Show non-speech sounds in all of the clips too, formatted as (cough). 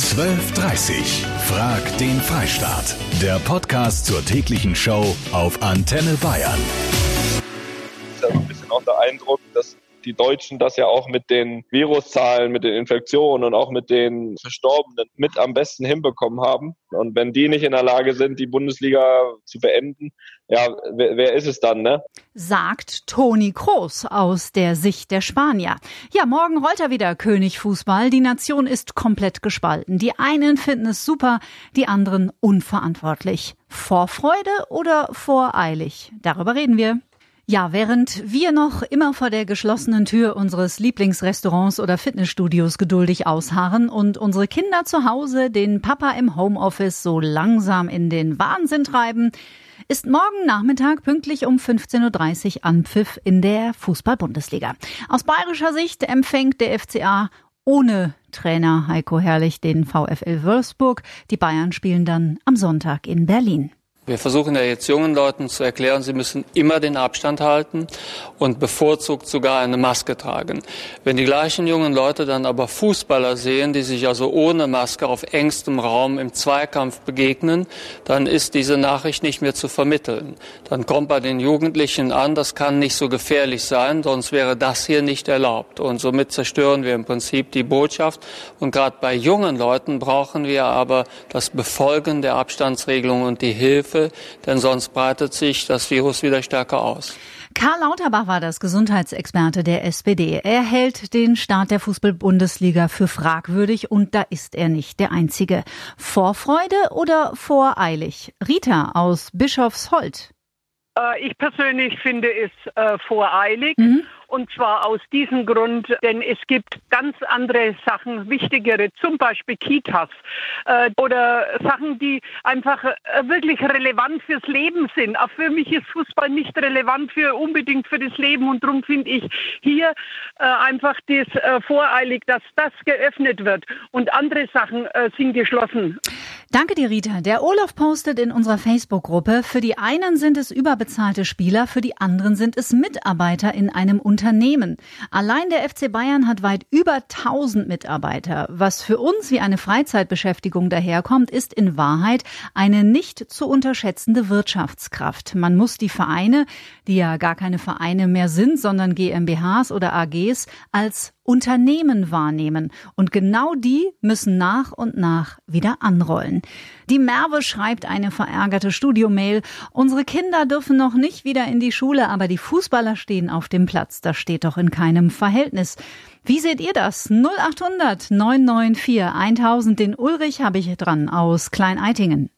12.30 Frag den Freistaat. Der Podcast zur täglichen Show auf Antenne Bayern. ja so ein bisschen auch der Eindruck, dass die Deutschen das ja auch mit den Viruszahlen, mit den Infektionen und auch mit den Verstorbenen mit am besten hinbekommen haben. Und wenn die nicht in der Lage sind, die Bundesliga zu beenden, ja, wer, wer ist es dann, ne? sagt Toni Kroos aus der Sicht der Spanier. Ja, morgen rollt er wieder König Fußball. Die Nation ist komplett gespalten. Die einen finden es super, die anderen unverantwortlich. Vorfreude oder voreilig? Darüber reden wir. Ja, während wir noch immer vor der geschlossenen Tür unseres Lieblingsrestaurants oder Fitnessstudios geduldig ausharren und unsere Kinder zu Hause den Papa im Homeoffice so langsam in den Wahnsinn treiben, ist morgen Nachmittag pünktlich um 15.30 Uhr Anpfiff in der Fußball-Bundesliga. Aus bayerischer Sicht empfängt der FCA ohne Trainer Heiko Herrlich den VfL Wolfsburg. Die Bayern spielen dann am Sonntag in Berlin. Wir versuchen ja jetzt jungen Leuten zu erklären, sie müssen immer den Abstand halten und bevorzugt sogar eine Maske tragen. Wenn die gleichen jungen Leute dann aber Fußballer sehen, die sich also ohne Maske auf engstem Raum im Zweikampf begegnen, dann ist diese Nachricht nicht mehr zu vermitteln. Dann kommt bei den Jugendlichen an, das kann nicht so gefährlich sein, sonst wäre das hier nicht erlaubt. Und somit zerstören wir im Prinzip die Botschaft. Und gerade bei jungen Leuten brauchen wir aber das Befolgen der Abstandsregelung und die Hilfe, denn sonst breitet sich das Virus wieder stärker aus. Karl Lauterbach war das Gesundheitsexperte der SPD. Er hält den Start der Fußball-Bundesliga für fragwürdig und da ist er nicht der Einzige. Vorfreude oder voreilig? Rita aus Bischofsholt. Äh, ich persönlich finde es äh, voreilig. Mhm. Und zwar aus diesem Grund, denn es gibt ganz andere Sachen, wichtigere, zum Beispiel Kitas äh, oder Sachen, die einfach äh, wirklich relevant fürs Leben sind. Auch für mich ist Fußball nicht relevant für unbedingt für das Leben und darum finde ich hier äh, einfach das äh, voreilig, dass das geöffnet wird und andere Sachen äh, sind geschlossen. Danke dir, Rita. Der Olaf postet in unserer Facebook-Gruppe, für die einen sind es überbezahlte Spieler, für die anderen sind es Mitarbeiter in einem Unternehmen. Allein der FC Bayern hat weit über 1000 Mitarbeiter. Was für uns wie eine Freizeitbeschäftigung daherkommt, ist in Wahrheit eine nicht zu unterschätzende Wirtschaftskraft. Man muss die Vereine, die ja gar keine Vereine mehr sind, sondern GmbHs oder AGs, als Unternehmen wahrnehmen. Und genau die müssen nach und nach wieder anrollen. Die Merve schreibt eine verärgerte Studiomail. Unsere Kinder dürfen noch nicht wieder in die Schule, aber die Fußballer stehen auf dem Platz. Das steht doch in keinem Verhältnis. Wie seht ihr das? 0800 994 1000. Den Ulrich habe ich dran aus Klein-Eitingen.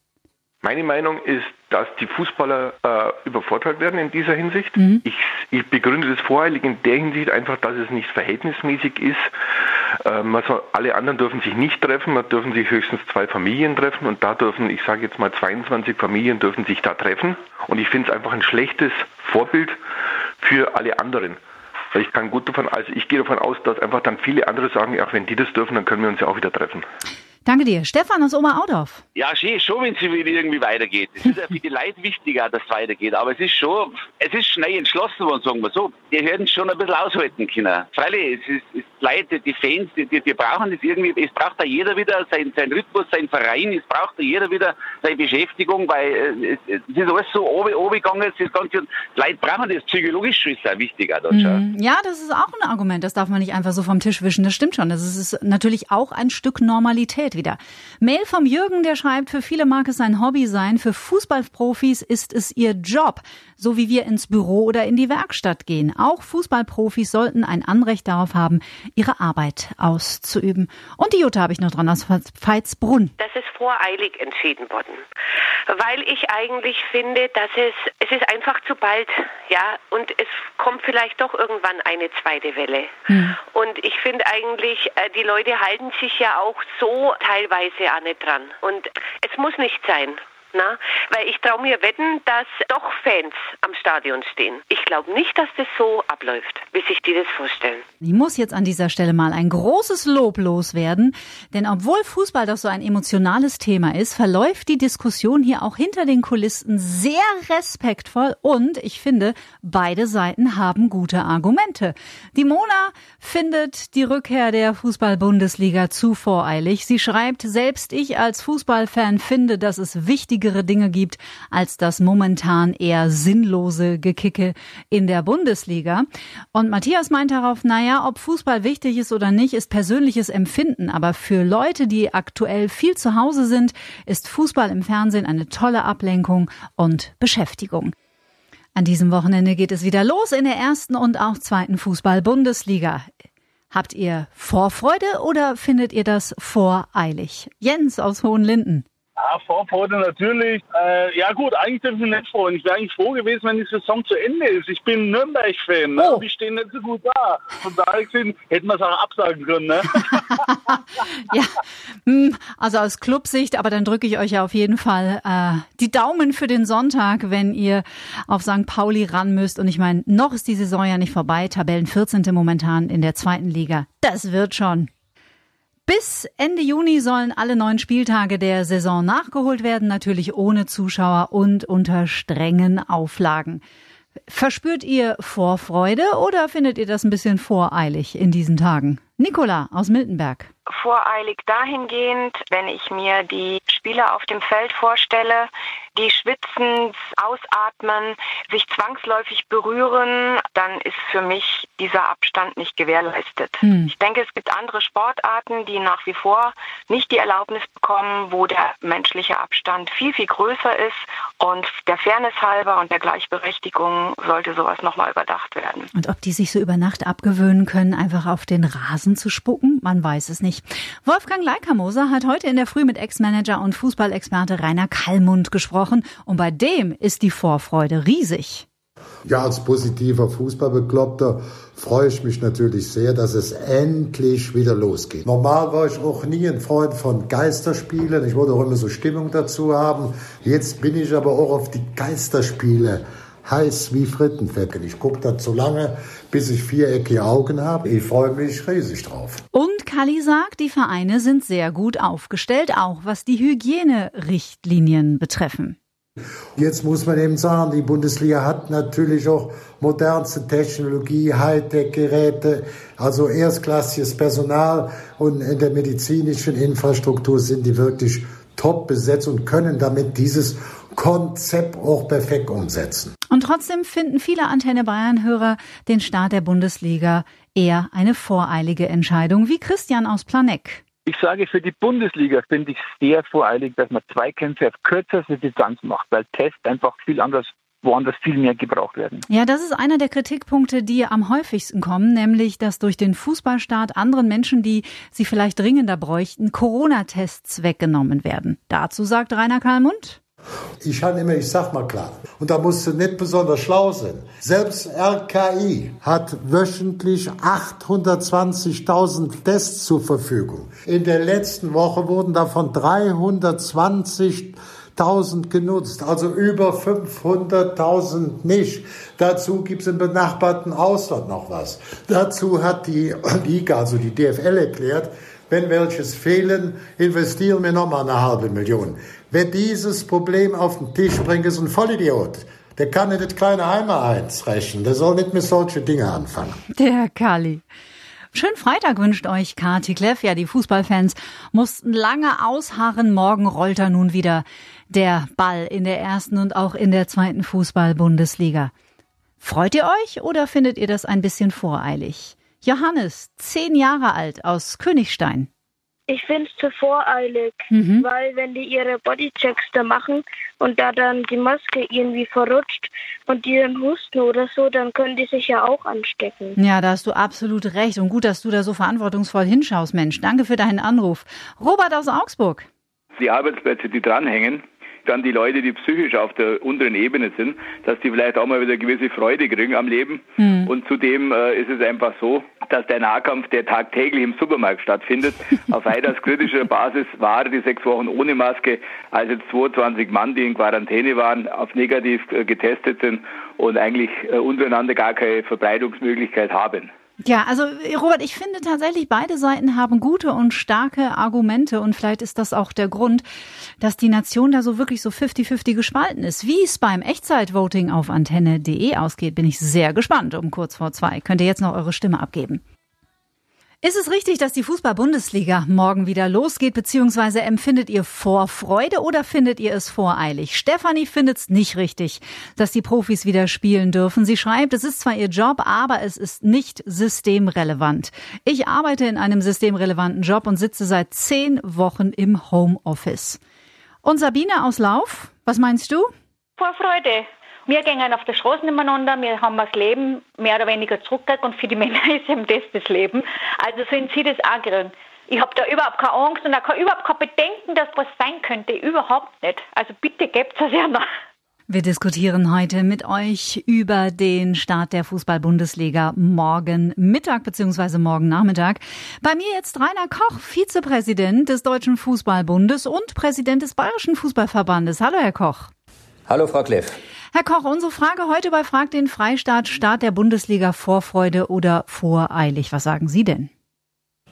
Meine Meinung ist, dass die Fußballer äh, übervorteilt werden in dieser Hinsicht. Ich, ich begründe das voreilig in der Hinsicht einfach, dass es nicht verhältnismäßig ist. Äh, man soll, alle anderen dürfen sich nicht treffen, man dürfen sich höchstens zwei Familien treffen und da dürfen, ich sage jetzt mal 22 Familien dürfen sich da treffen. Und ich finde es einfach ein schlechtes Vorbild für alle anderen. Ich kann gut davon, also ich gehe davon aus, dass einfach dann viele andere sagen, ja, wenn die das dürfen, dann können wir uns ja auch wieder treffen. Danke dir. Stefan aus Oberaudorf. Ja, schön, schon, wenn es irgendwie weitergeht. Es ist ja für die Leute wichtiger, dass es weitergeht. Aber es ist schon, es ist schnell entschlossen worden, sagen wir so. Die hätten schon ein bisschen aushalten können. Freilich, es ist, es ist Leute, die Fans, die, die, die brauchen das irgendwie, es braucht da jeder wieder seinen sein Rhythmus, seinen Verein, es braucht da jeder wieder seine Beschäftigung, weil äh, es, es ist alles so oben, oben gegangen, es die Leute brauchen das psychologisch, ist auch wichtiger. Dort schon. Mhm. Ja, das ist auch ein Argument. Das darf man nicht einfach so vom Tisch wischen. Das stimmt schon. Das ist natürlich auch ein Stück Normalität wieder. Mail vom Jürgen, der schreibt, für viele mag es ein Hobby sein, für Fußballprofis ist es ihr Job, so wie wir ins Büro oder in die Werkstatt gehen. Auch Fußballprofis sollten ein Anrecht darauf haben, ihre Arbeit auszuüben. Und die Jutta habe ich noch dran aus Veitsbrunn. Das ist voreilig entschieden worden, weil ich eigentlich finde, dass es es ist einfach zu bald, ja, und es kommt vielleicht doch irgendwann eine zweite Welle. Und ich finde eigentlich, äh, die Leute halten sich ja auch so teilweise auch nicht dran. Und es muss nicht sein. Na? Weil ich traue mir wetten, dass doch Fans am Stadion stehen. Ich glaube nicht, dass das so abläuft, wie sich die das vorstellen. Ich muss jetzt an dieser Stelle mal ein großes Lob loswerden, denn obwohl Fußball doch so ein emotionales Thema ist, verläuft die Diskussion hier auch hinter den Kulissen sehr respektvoll und ich finde, beide Seiten haben gute Argumente. Die Mona findet die Rückkehr der Fußball-Bundesliga zu voreilig. Sie schreibt, selbst ich als Fußballfan finde, dass es wichtig wichtigere Dinge gibt als das momentan eher sinnlose Gekicke in der Bundesliga. Und Matthias meint darauf, naja, ob Fußball wichtig ist oder nicht, ist persönliches Empfinden. Aber für Leute, die aktuell viel zu Hause sind, ist Fußball im Fernsehen eine tolle Ablenkung und Beschäftigung. An diesem Wochenende geht es wieder los in der ersten und auch zweiten Fußball-Bundesliga. Habt ihr Vorfreude oder findet ihr das voreilig? Jens aus Hohenlinden. Ja, Vorfreude natürlich. Äh, ja gut, eigentlich dürfen wir nicht freuen. Ich wäre eigentlich froh gewesen, wenn die Saison zu Ende ist. Ich bin Nürnberg-Fan. Ne? Oh. Wir stehen nicht so gut da. Von daher gesehen, hätten wir es auch absagen können. Ne? (laughs) ja, hm, also aus Clubsicht, aber dann drücke ich euch ja auf jeden Fall äh, die Daumen für den Sonntag, wenn ihr auf St. Pauli ran müsst. Und ich meine, noch ist die Saison ja nicht vorbei. Tabellen 14. momentan in der zweiten Liga. Das wird schon. Bis Ende Juni sollen alle neun Spieltage der Saison nachgeholt werden, natürlich ohne Zuschauer und unter strengen Auflagen. Verspürt ihr Vorfreude oder findet ihr das ein bisschen voreilig in diesen Tagen? Nicola aus Miltenberg voreilig dahingehend, wenn ich mir die Spieler auf dem Feld vorstelle, die schwitzen, ausatmen, sich zwangsläufig berühren, dann ist für mich dieser Abstand nicht gewährleistet. Hm. Ich denke, es gibt andere Sportarten, die nach wie vor nicht die Erlaubnis bekommen, wo der menschliche Abstand viel, viel größer ist. Und der Fairness halber und der Gleichberechtigung sollte sowas nochmal überdacht werden. Und ob die sich so über Nacht abgewöhnen können, einfach auf den Rasen zu spucken, man weiß es nicht. Wolfgang Leikamoser hat heute in der Früh mit Ex-Manager und Fußballexperte Rainer Kallmund gesprochen und bei dem ist die Vorfreude riesig. Ja, als positiver Fußballbekloppter freue ich mich natürlich sehr, dass es endlich wieder losgeht. Normal war ich auch nie ein Freund von Geisterspielen. Ich wollte auch immer so Stimmung dazu haben. Jetzt bin ich aber auch auf die Geisterspiele heiß wie Frittenfett. Ich gucke da zu lange, bis ich viereckige Augen habe. Ich freue mich riesig drauf. Und Kali sagt, die Vereine sind sehr gut aufgestellt, auch was die Hygienerichtlinien betreffen. Jetzt muss man eben sagen, die Bundesliga hat natürlich auch modernste Technologie, Hightech-Geräte, also erstklassiges Personal und in der medizinischen Infrastruktur sind die wirklich top besetzt und können damit dieses Konzept auch perfekt umsetzen. Und trotzdem finden viele Antenne Bayern-Hörer den Start der Bundesliga eher eine voreilige Entscheidung, wie Christian aus Planeck. Ich sage, für die Bundesliga finde ich sehr voreilig, dass man Zweikämpfe auf kürzeste Distanz macht, weil Tests einfach viel anders woanders viel mehr gebraucht werden. Ja, das ist einer der Kritikpunkte, die am häufigsten kommen, nämlich, dass durch den Fußballstart anderen Menschen, die sie vielleicht dringender bräuchten, Corona-Tests weggenommen werden. Dazu sagt Rainer Karlmund. Ich habe immer, ich sag mal klar, und da musst du nicht besonders schlau sein. Selbst RKI hat wöchentlich 820.000 Tests zur Verfügung. In der letzten Woche wurden davon 320.000 genutzt, also über 500.000 nicht. Dazu gibt es im benachbarten Ausland noch was. Dazu hat die Liga, also die DFL erklärt, wenn welches fehlen, investieren wir nochmal eine halbe Million. Wer dieses Problem auf den Tisch bringt, ist ein Vollidiot. Der kann nicht das kleine Eimer eins rechnen. Der soll nicht mit solche Dinge anfangen. Der Kali. Schönen Freitag wünscht euch Kati Kleff. Ja, die Fußballfans mussten lange ausharren. Morgen rollt er nun wieder der Ball in der ersten und auch in der zweiten Fußball-Bundesliga. Freut ihr euch oder findet ihr das ein bisschen voreilig? Johannes, zehn Jahre alt aus Königstein. Ich finde es zu voreilig, mhm. weil wenn die ihre Bodychecks da machen und da dann die Maske irgendwie verrutscht und die dann husten oder so, dann können die sich ja auch anstecken. Ja, da hast du absolut recht und gut, dass du da so verantwortungsvoll hinschaust, Mensch. Danke für deinen Anruf. Robert aus Augsburg. Die Arbeitsplätze, die dranhängen, dann die Leute, die psychisch auf der unteren Ebene sind, dass die vielleicht auch mal wieder gewisse Freude kriegen am Leben. Mhm. Und zudem äh, ist es einfach so, dass der Nahkampf, der tagtäglich im Supermarkt stattfindet, (laughs) auf weitaus kritischer Basis war die sechs Wochen ohne Maske, als jetzt 22 Mann, die in Quarantäne waren, auf negativ äh, getestet sind und eigentlich äh, untereinander gar keine Verbreitungsmöglichkeit haben. Ja, also Robert, ich finde tatsächlich, beide Seiten haben gute und starke Argumente und vielleicht ist das auch der Grund, dass die Nation da so wirklich so 50-50 gespalten ist. Wie es beim Echtzeitvoting auf antenne.de ausgeht, bin ich sehr gespannt um kurz vor zwei. Könnt ihr jetzt noch eure Stimme abgeben. Ist es richtig, dass die Fußball-Bundesliga morgen wieder losgeht, beziehungsweise empfindet ihr Vorfreude oder findet ihr es voreilig? Stefanie findet es nicht richtig, dass die Profis wieder spielen dürfen. Sie schreibt, es ist zwar ihr Job, aber es ist nicht systemrelevant. Ich arbeite in einem systemrelevanten Job und sitze seit zehn Wochen im Homeoffice. Und Sabine aus Lauf, was meinst du? Vorfreude. Wir gehen auf der Straße nebeneinander, wir haben das Leben mehr oder weniger zurückgekriegt und für die (laughs) Männer ist eben das das Leben. Also sind sie das auch grün. Ich habe da überhaupt keine Angst und auch überhaupt kein Bedenken, dass was sein könnte. Überhaupt nicht. Also bitte gebt es ja noch. Wir diskutieren heute mit euch über den Start der Fußball-Bundesliga morgen Mittag bzw. morgen Nachmittag. Bei mir jetzt Rainer Koch, Vizepräsident des Deutschen Fußballbundes und Präsident des Bayerischen Fußballverbandes. Hallo, Herr Koch. Hallo, Frau Kleff. Herr Koch, unsere Frage heute bei Frag den Freistaat, Start der Bundesliga Vorfreude oder voreilig. Was sagen Sie denn?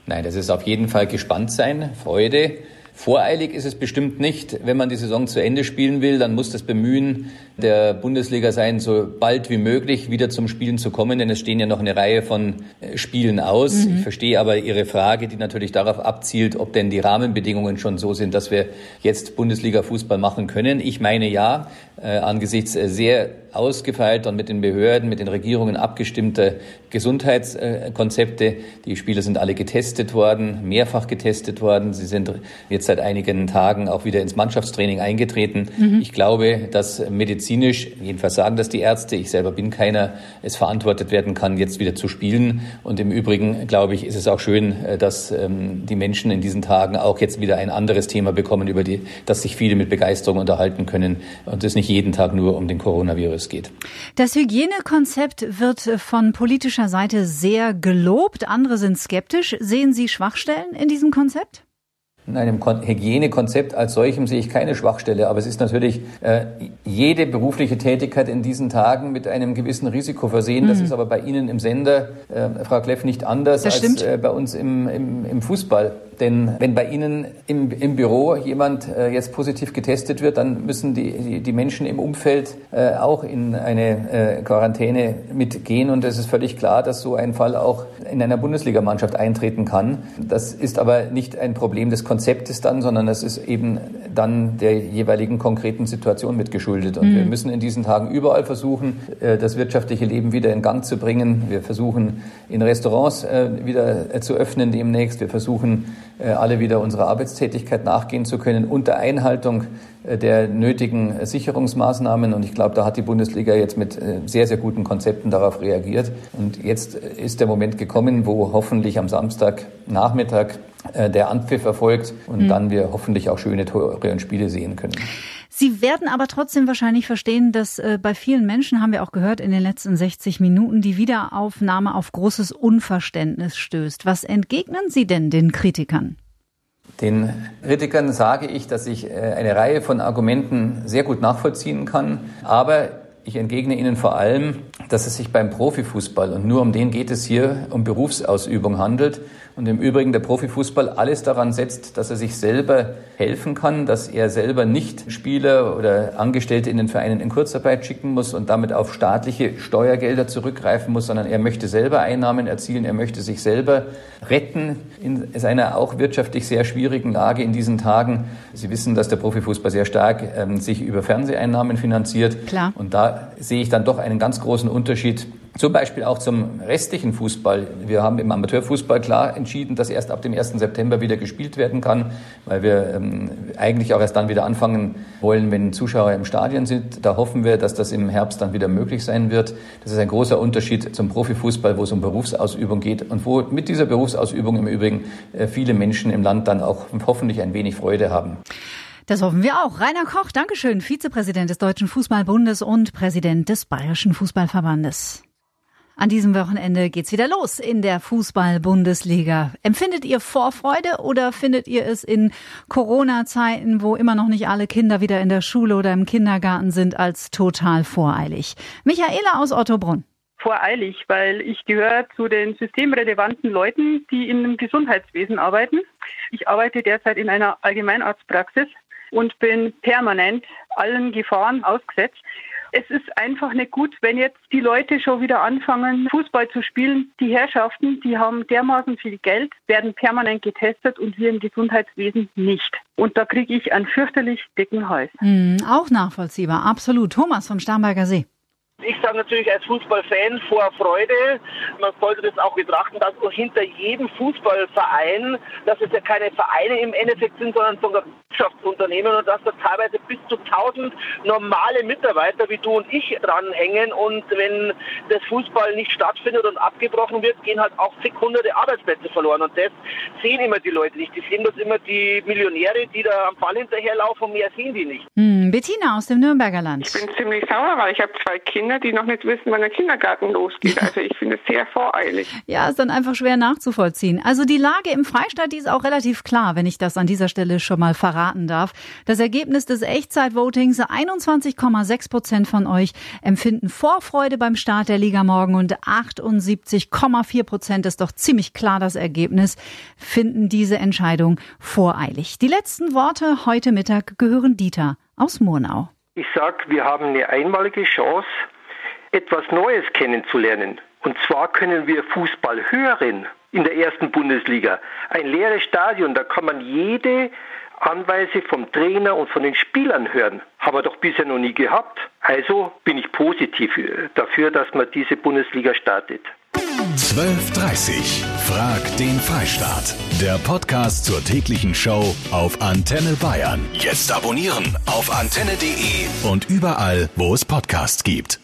Nein, das ist auf jeden Fall gespannt sein, Freude. Voreilig ist es bestimmt nicht. Wenn man die Saison zu Ende spielen will, dann muss das Bemühen der Bundesliga sein, so bald wie möglich wieder zum Spielen zu kommen, denn es stehen ja noch eine Reihe von äh, Spielen aus. Mhm. Ich verstehe aber Ihre Frage, die natürlich darauf abzielt, ob denn die Rahmenbedingungen schon so sind, dass wir jetzt Bundesliga-Fußball machen können. Ich meine ja, äh, angesichts äh, sehr ausgefeilt und mit den Behörden, mit den Regierungen abgestimmte Gesundheitskonzepte. Die Spieler sind alle getestet worden, mehrfach getestet worden. Sie sind jetzt seit einigen Tagen auch wieder ins Mannschaftstraining eingetreten. Mhm. Ich glaube, dass medizinisch, jedenfalls sagen das die Ärzte, ich selber bin keiner, es verantwortet werden kann, jetzt wieder zu spielen. Und im Übrigen, glaube ich, ist es auch schön, äh, dass ähm, die Menschen in diesen Tagen auch jetzt wieder ein anderes Thema bekommen, über die, das sich viele mit Begeisterung unterhalten können und es nicht jeden Tag nur um den Coronavirus es geht. Das Hygienekonzept wird von politischer Seite sehr gelobt. Andere sind skeptisch. Sehen Sie Schwachstellen in diesem Konzept? In einem Hygienekonzept als solchem sehe ich keine Schwachstelle, aber es ist natürlich äh, jede berufliche Tätigkeit in diesen Tagen mit einem gewissen Risiko versehen. Mhm. Das ist aber bei Ihnen im Sender, äh, Frau Kleff, nicht anders das als äh, bei uns im, im, im Fußball. Denn wenn bei Ihnen im, im Büro jemand äh, jetzt positiv getestet wird, dann müssen die, die, die Menschen im Umfeld äh, auch in eine äh, Quarantäne mitgehen. Und es ist völlig klar, dass so ein Fall auch in einer Bundesligamannschaft eintreten kann. Das ist aber nicht ein Problem des Konzeptes dann, sondern das ist eben dann der jeweiligen konkreten Situation mitgeschuldet. Und mhm. wir müssen in diesen Tagen überall versuchen, äh, das wirtschaftliche Leben wieder in Gang zu bringen. Wir versuchen, in Restaurants äh, wieder äh, zu öffnen demnächst. Wir versuchen, alle wieder unserer Arbeitstätigkeit nachgehen zu können unter Einhaltung äh, der nötigen Sicherungsmaßnahmen. Und ich glaube, da hat die Bundesliga jetzt mit äh, sehr, sehr guten Konzepten darauf reagiert. Und jetzt ist der Moment gekommen, wo hoffentlich am Samstagnachmittag der Anpfiff erfolgt und mhm. dann wir hoffentlich auch schöne Tore und Spiele sehen können. Sie werden aber trotzdem wahrscheinlich verstehen, dass äh, bei vielen Menschen, haben wir auch gehört in den letzten 60 Minuten, die Wiederaufnahme auf großes Unverständnis stößt. Was entgegnen Sie denn den Kritikern? Den Kritikern sage ich, dass ich äh, eine Reihe von Argumenten sehr gut nachvollziehen kann, aber ich entgegne Ihnen vor allem, dass es sich beim Profifußball, und nur um den geht es hier, um Berufsausübung handelt, und im Übrigen der Profifußball alles daran setzt, dass er sich selber helfen kann, dass er selber nicht Spieler oder Angestellte in den Vereinen in Kurzarbeit schicken muss und damit auf staatliche Steuergelder zurückgreifen muss, sondern er möchte selber Einnahmen erzielen, er möchte sich selber retten in seiner auch wirtschaftlich sehr schwierigen Lage in diesen Tagen. Sie wissen, dass der Profifußball sehr stark ähm, sich über Fernseheinnahmen finanziert. Klar. Und da sehe ich dann doch einen ganz großen Unterschied zum Beispiel auch zum restlichen Fußball. Wir haben im Amateurfußball klar entschieden, dass erst ab dem 1. September wieder gespielt werden kann, weil wir ähm, eigentlich auch erst dann wieder anfangen wollen, wenn Zuschauer im Stadion sind. Da hoffen wir, dass das im Herbst dann wieder möglich sein wird. Das ist ein großer Unterschied zum Profifußball, wo es um Berufsausübung geht und wo mit dieser Berufsausübung im Übrigen äh, viele Menschen im Land dann auch hoffentlich ein wenig Freude haben. Das hoffen wir auch. Rainer Koch, Dankeschön, Vizepräsident des Deutschen Fußballbundes und Präsident des Bayerischen Fußballverbandes. An diesem Wochenende geht's wieder los in der Fußball-Bundesliga. Empfindet ihr Vorfreude oder findet ihr es in Corona-Zeiten, wo immer noch nicht alle Kinder wieder in der Schule oder im Kindergarten sind, als total voreilig? Michaela aus Ottobrunn voreilig, weil ich gehöre zu den systemrelevanten Leuten, die im Gesundheitswesen arbeiten. Ich arbeite derzeit in einer Allgemeinarztpraxis und bin permanent allen Gefahren ausgesetzt. Es ist einfach nicht gut, wenn jetzt die Leute schon wieder anfangen, Fußball zu spielen. Die Herrschaften, die haben dermaßen viel Geld, werden permanent getestet und wir im Gesundheitswesen nicht. Und da kriege ich einen fürchterlich dicken Hals. Mhm, auch nachvollziehbar, absolut. Thomas vom Starnberger See. Ich sage natürlich als Fußballfan vor Freude, man sollte das auch betrachten, dass hinter jedem Fußballverein, dass es ja keine Vereine im Endeffekt sind, sondern sogar Wirtschaftsunternehmen und dass da teilweise bis zu 1000 normale Mitarbeiter wie du und ich dranhängen und wenn das Fußball nicht stattfindet und abgebrochen wird, gehen halt auch hunderte Arbeitsplätze verloren und das sehen immer die Leute nicht. Die sehen das immer die Millionäre, die da am Ball hinterherlaufen und mehr sehen die nicht. Hm, Bettina aus dem Nürnberger Land. Ich bin ziemlich sauer, weil ich habe zwei Kinder, die noch nicht wissen, wann der Kindergarten losgeht. (laughs) Also ich finde es sehr voreilig. Ja, ist dann einfach schwer nachzuvollziehen. Also die Lage im Freistaat, die ist auch relativ klar, wenn ich das an dieser Stelle schon mal verraten darf. Das Ergebnis des Echtzeitvotings, 21,6 Prozent von euch empfinden Vorfreude beim Start der Liga morgen und 78,4 Prozent ist doch ziemlich klar das Ergebnis, finden diese Entscheidung voreilig. Die letzten Worte heute Mittag gehören Dieter aus Murnau. Ich sage, wir haben eine einmalige Chance, etwas Neues kennenzulernen. Und zwar können wir Fußball hören in der ersten Bundesliga. Ein leeres Stadion, da kann man jede Anweise vom Trainer und von den Spielern hören. Haben wir doch bisher noch nie gehabt. Also bin ich positiv dafür, dass man diese Bundesliga startet. 12.30 Frag den Freistaat. Der Podcast zur täglichen Show auf Antenne Bayern. Jetzt abonnieren auf antenne.de und überall, wo es Podcasts gibt.